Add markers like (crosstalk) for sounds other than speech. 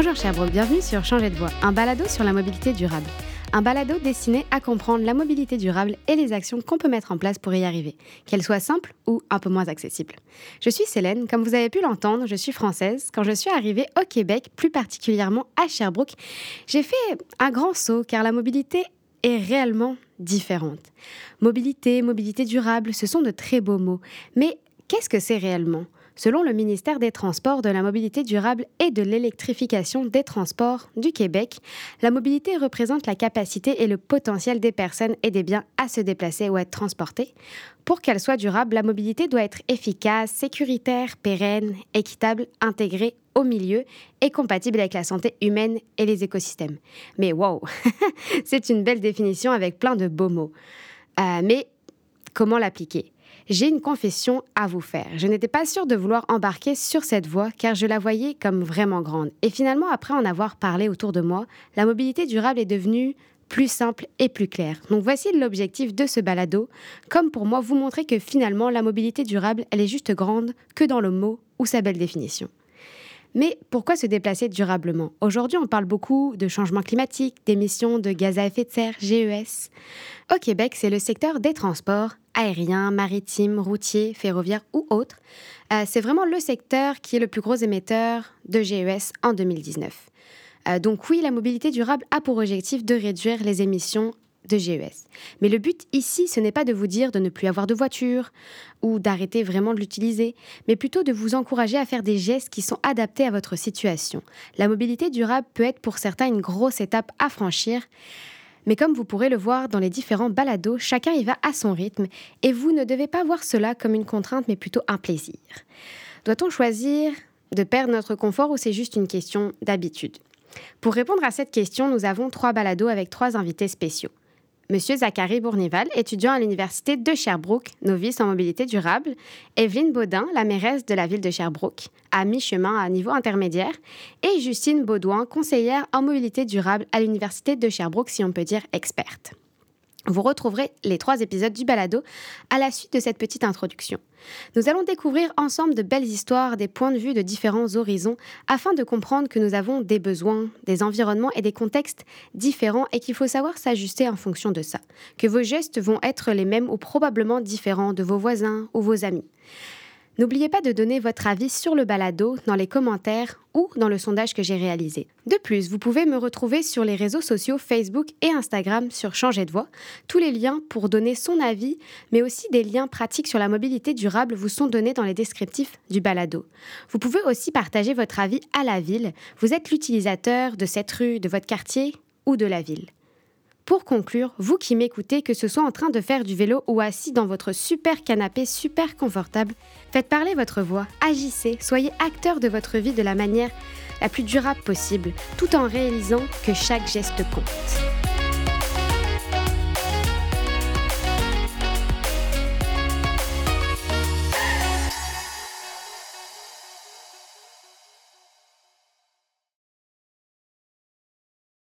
Bonjour Sherbrooke, bienvenue sur Changer de voie, un balado sur la mobilité durable. Un balado destiné à comprendre la mobilité durable et les actions qu'on peut mettre en place pour y arriver, qu'elles soient simples ou un peu moins accessibles. Je suis Célène, comme vous avez pu l'entendre, je suis française. Quand je suis arrivée au Québec, plus particulièrement à Sherbrooke, j'ai fait un grand saut car la mobilité est réellement différente. Mobilité, mobilité durable, ce sont de très beaux mots. Mais qu'est-ce que c'est réellement? Selon le ministère des Transports, de la mobilité durable et de l'électrification des transports du Québec, la mobilité représente la capacité et le potentiel des personnes et des biens à se déplacer ou être transportés. Pour qu'elle soit durable, la mobilité doit être efficace, sécuritaire, pérenne, équitable, intégrée au milieu et compatible avec la santé humaine et les écosystèmes. Mais wow, (laughs) c'est une belle définition avec plein de beaux mots. Euh, mais comment l'appliquer? J'ai une confession à vous faire. Je n'étais pas sûre de vouloir embarquer sur cette voie car je la voyais comme vraiment grande. Et finalement, après en avoir parlé autour de moi, la mobilité durable est devenue plus simple et plus claire. Donc voici l'objectif de ce balado, comme pour moi vous montrer que finalement la mobilité durable, elle est juste grande que dans le mot ou sa belle définition. Mais pourquoi se déplacer durablement? Aujourd'hui, on parle beaucoup de changement climatique, d'émissions de gaz à effet de serre, GES. Au Québec, c'est le secteur des transports, aériens, maritimes, routiers, ferroviaires ou autres. Euh, c'est vraiment le secteur qui est le plus gros émetteur de GES en 2019. Euh, donc oui, la mobilité durable a pour objectif de réduire les émissions de GES. Mais le but ici, ce n'est pas de vous dire de ne plus avoir de voiture ou d'arrêter vraiment de l'utiliser, mais plutôt de vous encourager à faire des gestes qui sont adaptés à votre situation. La mobilité durable peut être pour certains une grosse étape à franchir, mais comme vous pourrez le voir dans les différents balados, chacun y va à son rythme et vous ne devez pas voir cela comme une contrainte mais plutôt un plaisir. Doit-on choisir de perdre notre confort ou c'est juste une question d'habitude? Pour répondre à cette question, nous avons trois balados avec trois invités spéciaux. Monsieur Zachary Bournival, étudiant à l'Université de Sherbrooke, novice en mobilité durable. Evelyne Baudin, la mairesse de la ville de Sherbrooke, à mi-chemin à niveau intermédiaire. Et Justine Baudouin, conseillère en mobilité durable à l'Université de Sherbrooke, si on peut dire experte. Vous retrouverez les trois épisodes du balado à la suite de cette petite introduction. Nous allons découvrir ensemble de belles histoires, des points de vue de différents horizons, afin de comprendre que nous avons des besoins, des environnements et des contextes différents et qu'il faut savoir s'ajuster en fonction de ça, que vos gestes vont être les mêmes ou probablement différents de vos voisins ou vos amis. N'oubliez pas de donner votre avis sur le balado dans les commentaires ou dans le sondage que j'ai réalisé. De plus, vous pouvez me retrouver sur les réseaux sociaux Facebook et Instagram sur Changer de voix. Tous les liens pour donner son avis, mais aussi des liens pratiques sur la mobilité durable vous sont donnés dans les descriptifs du balado. Vous pouvez aussi partager votre avis à la ville. Vous êtes l'utilisateur de cette rue, de votre quartier ou de la ville. Pour conclure, vous qui m'écoutez, que ce soit en train de faire du vélo ou assis dans votre super canapé super confortable, faites parler votre voix, agissez, soyez acteur de votre vie de la manière la plus durable possible, tout en réalisant que chaque geste compte.